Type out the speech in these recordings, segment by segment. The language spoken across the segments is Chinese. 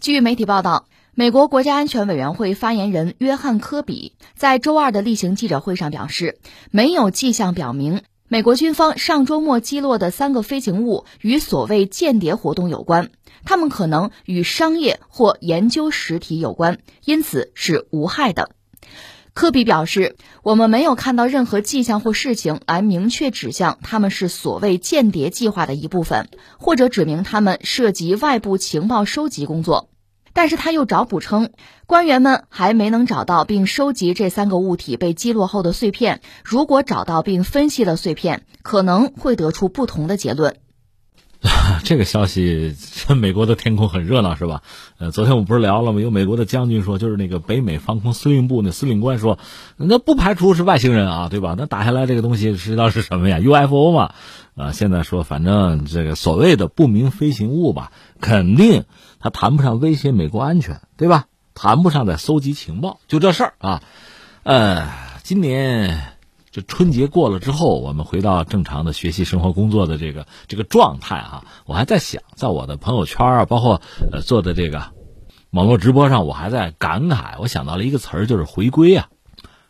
据媒体报道，美国国家安全委员会发言人约翰·科比在周二的例行记者会上表示，没有迹象表明美国军方上周末击落的三个飞行物与所谓间谍活动有关，他们可能与商业或研究实体有关，因此是无害的。科比表示：“我们没有看到任何迹象或事情来明确指向他们是所谓间谍计划的一部分，或者指明他们涉及外部情报收集工作。”但是他又找补称，官员们还没能找到并收集这三个物体被击落后的碎片。如果找到并分析了碎片，可能会得出不同的结论。这个消息，美国的天空很热闹，是吧？呃，昨天我们不是聊了吗？有美国的将军说，就是那个北美防空司令部那司令官说，那不排除是外星人啊，对吧？那打下来这个东西知道是什么呀？UFO 嘛？啊，现在说，反正这个所谓的不明飞行物吧，肯定它谈不上威胁美国安全，对吧？谈不上在搜集情报，就这事儿啊。呃，今年。就春节过了之后，我们回到正常的学习、生活、工作的这个这个状态啊。我还在想，在我的朋友圈啊，包括呃做的这个网络直播上，我还在感慨。我想到了一个词儿，就是回归啊。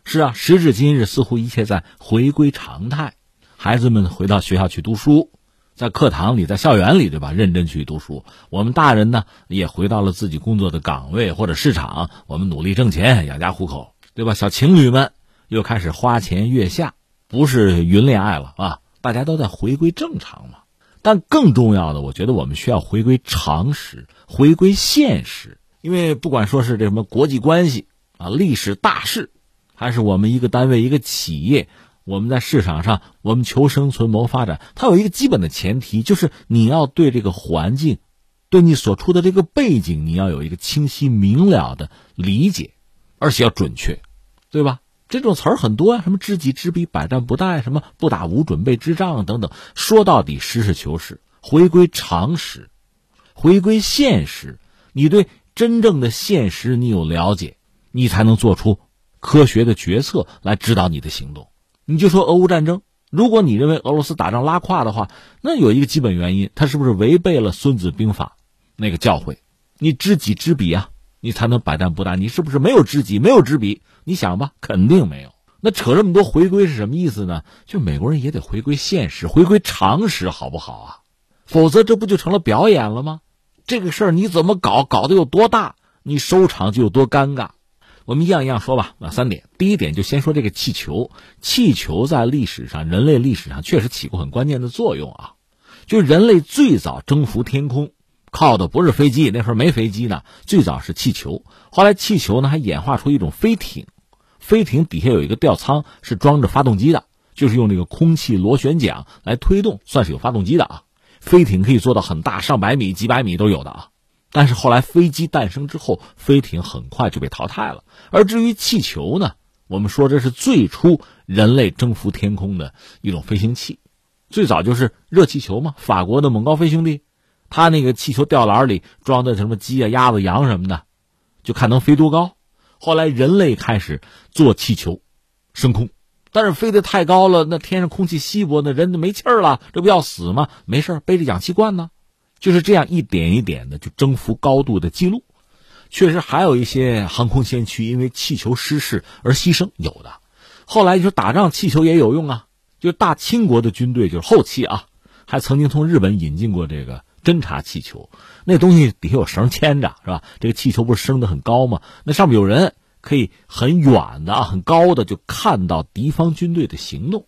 是啊，时至今日，似乎一切在回归常态。孩子们回到学校去读书，在课堂里，在校园里，对吧？认真去读书。我们大人呢，也回到了自己工作的岗位或者市场，我们努力挣钱，养家糊口，对吧？小情侣们。又开始花前月下，不是云恋爱了啊！大家都在回归正常嘛。但更重要的，我觉得我们需要回归常识，回归现实。因为不管说是这什么国际关系啊、历史大事，还是我们一个单位、一个企业，我们在市场上，我们求生存、谋发展，它有一个基本的前提，就是你要对这个环境，对你所处的这个背景，你要有一个清晰明了的理解，而且要准确，对吧？这种词儿很多啊，什么知己知彼，百战不殆，什么不打无准备之仗等等。说到底，实事求是，回归常识，回归现实。你对真正的现实你有了解，你才能做出科学的决策来指导你的行动。你就说俄乌战争，如果你认为俄罗斯打仗拉胯的话，那有一个基本原因，他是不是违背了《孙子兵法》那个教诲？你知己知彼啊。你才能百战不殆。你是不是没有知己，没有知彼？你想吧，肯定没有。那扯这么多回归是什么意思呢？就美国人也得回归现实，回归常识，好不好啊？否则这不就成了表演了吗？这个事儿你怎么搞，搞得有多大，你收场就有多尴尬。我们一样一样说吧。那三点，第一点就先说这个气球。气球在历史上，人类历史上确实起过很关键的作用啊。就人类最早征服天空。靠的不是飞机，那时候没飞机呢。最早是气球，后来气球呢还演化出一种飞艇，飞艇底下有一个吊舱，是装着发动机的，就是用那个空气螺旋桨来推动，算是有发动机的啊。飞艇可以做到很大，上百米、几百米都有的啊。但是后来飞机诞生之后，飞艇很快就被淘汰了。而至于气球呢，我们说这是最初人类征服天空的一种飞行器，最早就是热气球嘛，法国的蒙高飞兄弟。他那个气球吊篮里装的什么鸡啊、鸭子、羊什么的，就看能飞多高。后来人类开始做气球，升空，但是飞得太高了，那天上空气稀薄，那人就没气儿了，这不要死吗？没事背着氧气罐呢，就是这样一点一点的就征服高度的记录。确实还有一些航空先驱因为气球失事而牺牲，有的。后来就说打仗气球也有用啊，就大清国的军队就是后期啊，还曾经从日本引进过这个。侦察气球，那东西底下有绳牵着，是吧？这个气球不是升得很高吗？那上面有人可以很远的啊、很高的就看到敌方军队的行动，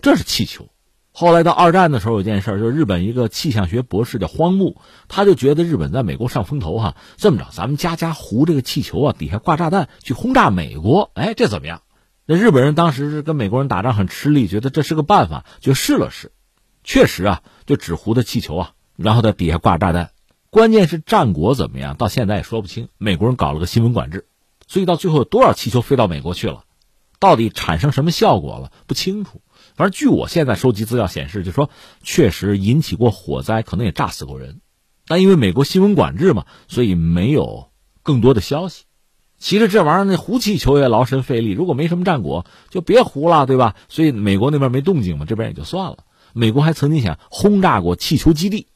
这是气球。后来到二战的时候，有件事，就日本一个气象学博士叫荒木，他就觉得日本在美国上风头哈。这么着，咱们家家糊这个气球啊，底下挂炸弹去轰炸美国，哎，这怎么样？那日本人当时是跟美国人打仗很吃力，觉得这是个办法，就试了试。确实啊，就纸糊的气球啊。然后在底下挂炸弹，关键是战果怎么样，到现在也说不清。美国人搞了个新闻管制，所以到最后有多少气球飞到美国去了，到底产生什么效果了不清楚。反正据我现在收集资料显示，就说确实引起过火灾，可能也炸死过人，但因为美国新闻管制嘛，所以没有更多的消息。其实这玩意儿那糊气球也劳神费力，如果没什么战果，就别糊了，对吧？所以美国那边没动静嘛，这边也就算了。美国还曾经想轰炸过气球基地。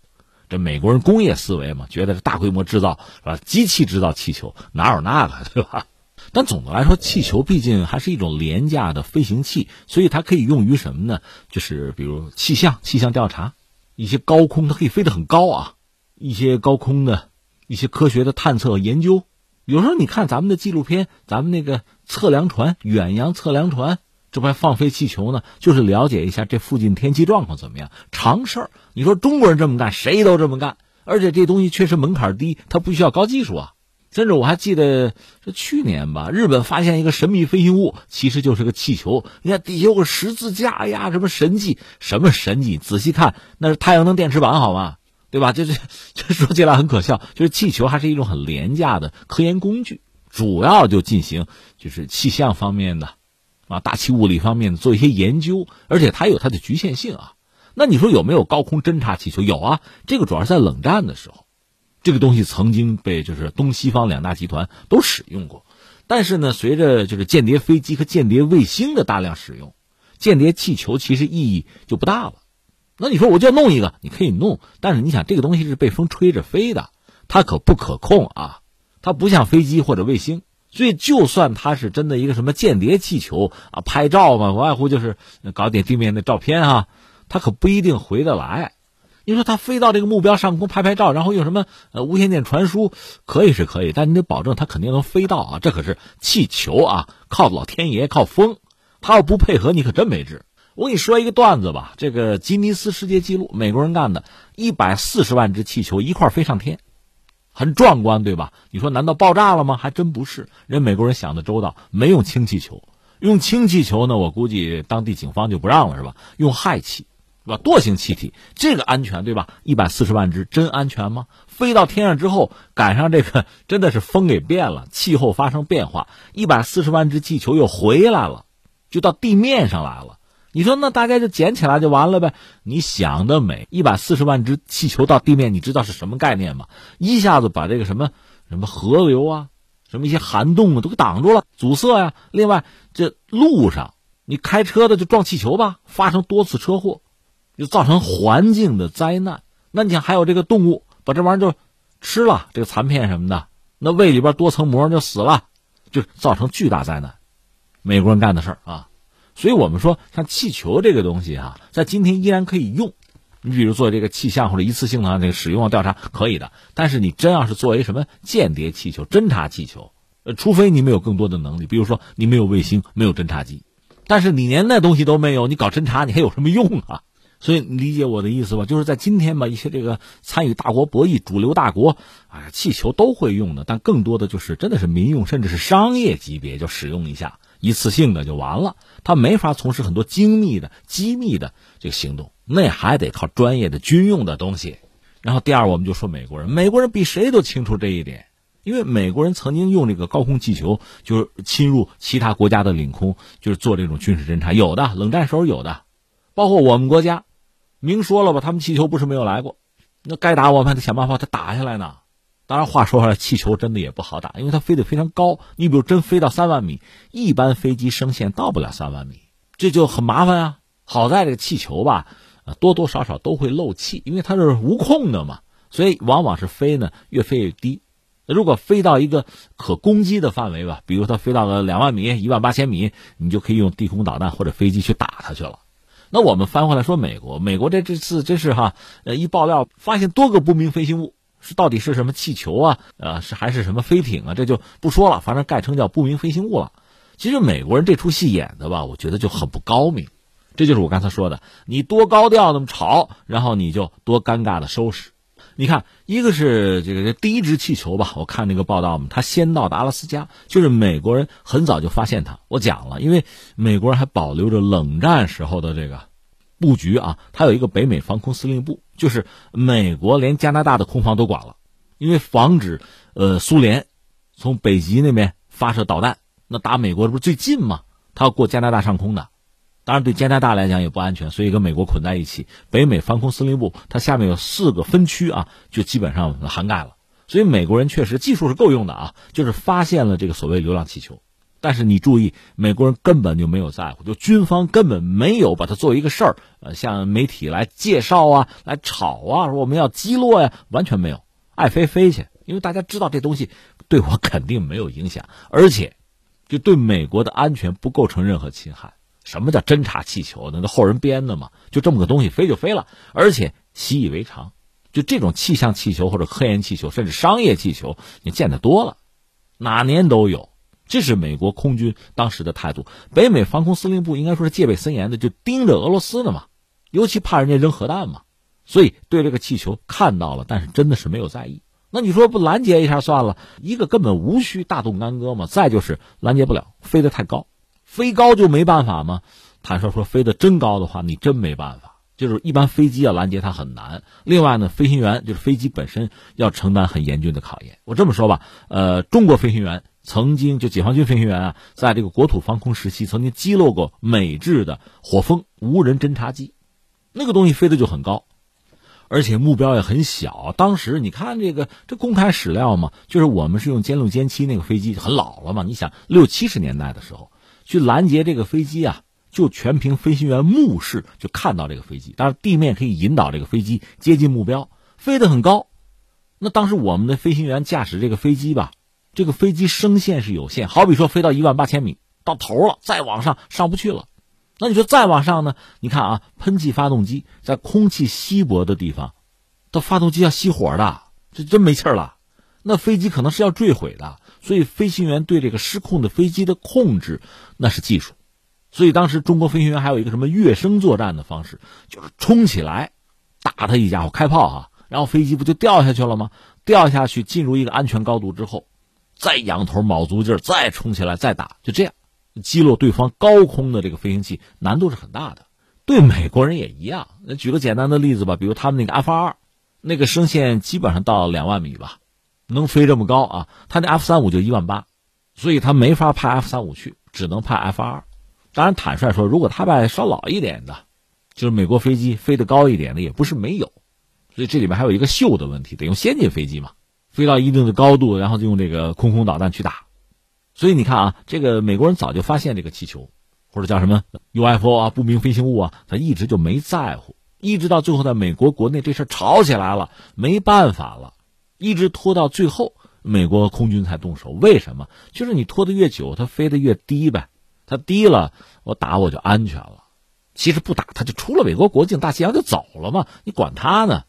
这美国人工业思维嘛，觉得是大规模制造是吧？机器制造气球哪有那个对吧？但总的来说，气球毕竟还是一种廉价的飞行器，所以它可以用于什么呢？就是比如气象、气象调查，一些高空它可以飞得很高啊，一些高空的一些科学的探测研究。有时候你看咱们的纪录片，咱们那个测量船、远洋测量船，这不还放飞气球呢？就是了解一下这附近天气状况怎么样，常事儿。你说中国人这么干，谁都这么干，而且这东西确实门槛低，它不需要高技术啊。甚至我还记得是去年吧，日本发现一个神秘飞行物，其实就是个气球。你看底下有个十字架呀，什么神迹？什么神迹？仔细看，那是太阳能电池板，好吗？对吧？这这这说起来很可笑，就是气球还是一种很廉价的科研工具，主要就进行就是气象方面的，啊，大气物理方面做一些研究，而且它有它的局限性啊。那你说有没有高空侦察气球？有啊，这个主要是在冷战的时候。这个东西曾经被就是东西方两大集团都使用过，但是呢，随着就是间谍飞机和间谍卫星的大量使用，间谍气球其实意义就不大了。那你说我就要弄一个，你可以弄，但是你想这个东西是被风吹着飞的，它可不可控啊？它不像飞机或者卫星，所以就算它是真的一个什么间谍气球啊，拍照嘛，无外乎就是搞点地面的照片啊，它可不一定回得来。你说它飞到这个目标上空拍拍照，然后用什么呃无线电传输，可以是可以，但你得保证它肯定能飞到啊！这可是气球啊，靠老天爷，靠风，它要不配合，你可真没治。我给你说一个段子吧，这个吉尼斯世界纪录，美国人干的，一百四十万只气球一块飞上天，很壮观，对吧？你说难道爆炸了吗？还真不是，人美国人想的周到，没用氢气球，用氢气球呢，我估计当地警方就不让了，是吧？用氦气。对吧？惰性气体这个安全对吧？一百四十万只真安全吗？飞到天上之后，赶上这个真的是风给变了，气候发生变化，一百四十万只气球又回来了，就到地面上来了。你说那大概就捡起来就完了呗？你想得美！一百四十万只气球到地面，你知道是什么概念吗？一下子把这个什么什么河流啊，什么一些涵洞啊都给挡住了，阻塞呀。另外，这路上你开车的就撞气球吧，发生多次车祸。就造成环境的灾难。那你想，还有这个动物把这玩意儿就吃了，这个残片什么的，那胃里边多层膜就死了，就造成巨大灾难。美国人干的事儿啊，所以我们说，像气球这个东西啊，在今天依然可以用。你比如做这个气象或者一次性的这个使用啊调查可以的，但是你真要是作为什么间谍气球、侦察气球，呃，除非你没有更多的能力，比如说你没有卫星、没有侦察机，但是你连那东西都没有，你搞侦察你还有什么用啊？所以理解我的意思吧，就是在今天吧，一些这个参与大国博弈、主流大国，哎，气球都会用的，但更多的就是真的是民用，甚至是商业级别就使用一下，一次性的就完了。他没法从事很多精密的、机密的这个行动，那还得靠专业的军用的东西。然后第二，我们就说美国人，美国人比谁都清楚这一点，因为美国人曾经用这个高空气球，就是侵入其他国家的领空，就是做这种军事侦察，有的冷战时候有的，包括我们国家。明说了吧，他们气球不是没有来过，那该打我们还得想办法把它打下来呢。当然，话说回来，气球真的也不好打，因为它飞得非常高。你比如真飞到三万米，一般飞机升限到不了三万米，这就很麻烦啊。好在这个气球吧，多多少少都会漏气，因为它是无控的嘛，所以往往是飞呢越飞越低。如果飞到一个可攻击的范围吧，比如它飞到了两万米、一万八千米，你就可以用地空导弹或者飞机去打它去了。那我们翻回来说，美国，美国这这次真是哈，呃，一爆料发现多个不明飞行物，是到底是什么气球啊？呃，是还是什么飞艇啊？这就不说了，反正概称叫不明飞行物了。其实美国人这出戏演的吧，我觉得就很不高明。这就是我刚才说的，你多高调那么吵，然后你就多尴尬的收拾。你看，一个是这个第一只气球吧，我看那个报道嘛，它先到达阿拉斯加，就是美国人很早就发现它。我讲了，因为美国人还保留着冷战时候的这个布局啊，它有一个北美防空司令部，就是美国连加拿大的空防都管了，因为防止呃苏联从北极那边发射导弹，那打美国这不最近吗？它要过加拿大上空的。当然，对加拿大来讲也不安全，所以跟美国捆在一起。北美防空司令部它下面有四个分区啊，就基本上涵盖了。所以美国人确实技术是够用的啊，就是发现了这个所谓流浪气球。但是你注意，美国人根本就没有在乎，就军方根本没有把它作为一个事儿，呃，向媒体来介绍啊，来炒啊，说我们要击落呀，完全没有，爱飞飞去，因为大家知道这东西对我肯定没有影响，而且就对美国的安全不构成任何侵害。什么叫侦察气球？那后人编的嘛，就这么个东西飞就飞了，而且习以为常，就这种气象气球或者科研气球，甚至商业气球，你见得多了，哪年都有。这是美国空军当时的态度。北美防空司令部应该说是戒备森严的，就盯着俄罗斯的嘛，尤其怕人家扔核弹嘛，所以对这个气球看到了，但是真的是没有在意。那你说不拦截一下算了？一个根本无需大动干戈嘛。再就是拦截不了，飞得太高，飞高就没办法吗？坦率说，飞得真高的话，你真没办法。就是一般飞机要拦截它很难。另外呢，飞行员就是飞机本身要承担很严峻的考验。我这么说吧，呃，中国飞行员。曾经就解放军飞行员啊，在这个国土防空时期，曾经击落过美制的火风无人侦察机，那个东西飞的就很高，而且目标也很小。当时你看这个这公开史料嘛，就是我们是用歼六歼七那个飞机很老了嘛，你想六七十年代的时候去拦截这个飞机啊，就全凭飞行员目视就看到这个飞机，当然地面可以引导这个飞机接近目标，飞得很高。那当时我们的飞行员驾驶这个飞机吧。这个飞机升限是有限，好比说飞到一万八千米到头了，再往上上不去了。那你说再往上呢？你看啊，喷气发动机在空气稀薄的地方，它发动机要熄火的，这真没气了。那飞机可能是要坠毁的。所以飞行员对这个失控的飞机的控制，那是技术。所以当时中国飞行员还有一个什么跃升作战的方式，就是冲起来打他一家伙，开炮啊，然后飞机不就掉下去了吗？掉下去进入一个安全高度之后。再仰头卯足劲儿，再冲起来，再打，就这样击落对方高空的这个飞行器，难度是很大的。对美国人也一样。那举个简单的例子吧，比如他们那个 F 二，那个升限基本上到两万米吧，能飞这么高啊？他那 F 三五就一万八，所以他没法派 F 三五去，只能派 F 二。当然，坦率说，如果他派稍老一点的，就是美国飞机飞得高一点的，也不是没有。所以这里面还有一个秀的问题，得用先进飞机嘛。飞到一定的高度，然后就用这个空空导弹去打，所以你看啊，这个美国人早就发现这个气球，或者叫什么 UFO 啊，不明飞行物啊，他一直就没在乎，一直到最后在美国国内这事吵起来了，没办法了，一直拖到最后，美国空军才动手。为什么？就是你拖得越久，它飞得越低呗，它低了，我打我就安全了。其实不打，他就出了美国国境，大西洋就走了嘛，你管他呢？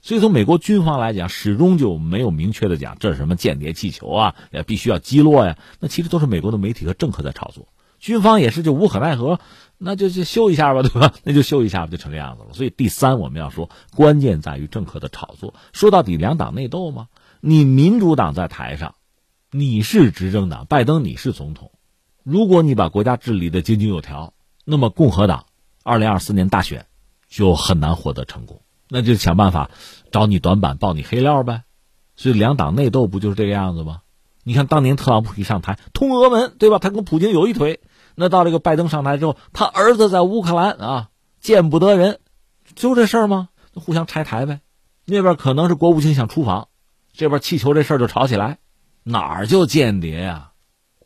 所以从美国军方来讲，始终就没有明确的讲这是什么间谍气球啊，也必须要击落呀。那其实都是美国的媒体和政客在炒作，军方也是就无可奈何，那就就修一下吧，对吧？那就修一下不就成这样子了。所以第三，我们要说，关键在于政客的炒作。说到底，两党内斗吗？你民主党在台上，你是执政党，拜登你是总统，如果你把国家治理的井井有条，那么共和党二零二四年大选就很难获得成功。那就想办法找你短板，爆你黑料呗。所以两党内斗不就是这个样子吗？你看当年特朗普一上台，通俄门，对吧？他跟普京有一腿。那到这个拜登上台之后，他儿子在乌克兰啊，见不得人，就这事儿吗？互相拆台呗。那边可能是国务卿想出访，这边气球这事儿就吵起来，哪儿就间谍呀？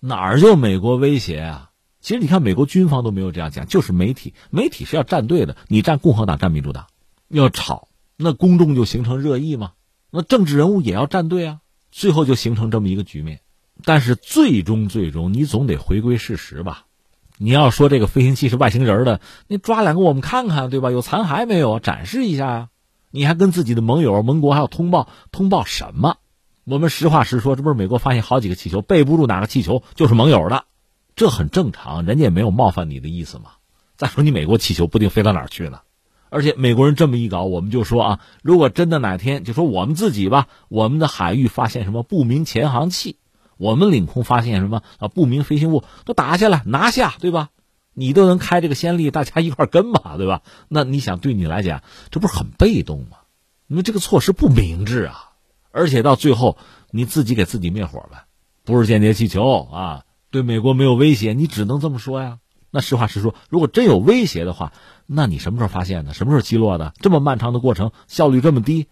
哪儿就美国威胁啊？其实你看，美国军方都没有这样讲，就是媒体，媒体是要站队的，你站共和党，站民主党。要吵，那公众就形成热议嘛。那政治人物也要站队啊，最后就形成这么一个局面。但是最终最终，你总得回归事实吧。你要说这个飞行器是外星人的，你抓两个我们看看，对吧？有残骸没有？展示一下啊。你还跟自己的盟友、盟国还要通报，通报什么？我们实话实说，这不是美国发现好几个气球，背不住哪个气球就是盟友的，这很正常，人家也没有冒犯你的意思嘛。再说你美国气球不定飞到哪儿去呢？而且美国人这么一搞，我们就说啊，如果真的哪天就说我们自己吧，我们的海域发现什么不明潜航器，我们领空发现什么啊不明飞行物，都打下来拿下，对吧？你都能开这个先例，大家一块跟嘛，对吧？那你想对你来讲，这不是很被动吗？那这个措施不明智啊！而且到最后你自己给自己灭火呗，不是间谍气球啊，对美国没有威胁，你只能这么说呀。那实话实说，如果真有威胁的话。那你什么时候发现的？什么时候击落的？这么漫长的过程，效率这么低，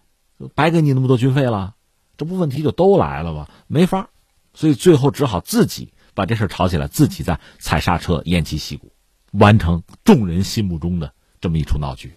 白给你那么多军费了，这不问题就都来了吗？没法，所以最后只好自己把这事吵起来，自己再踩刹车，偃旗息鼓，完成众人心目中的这么一出闹剧。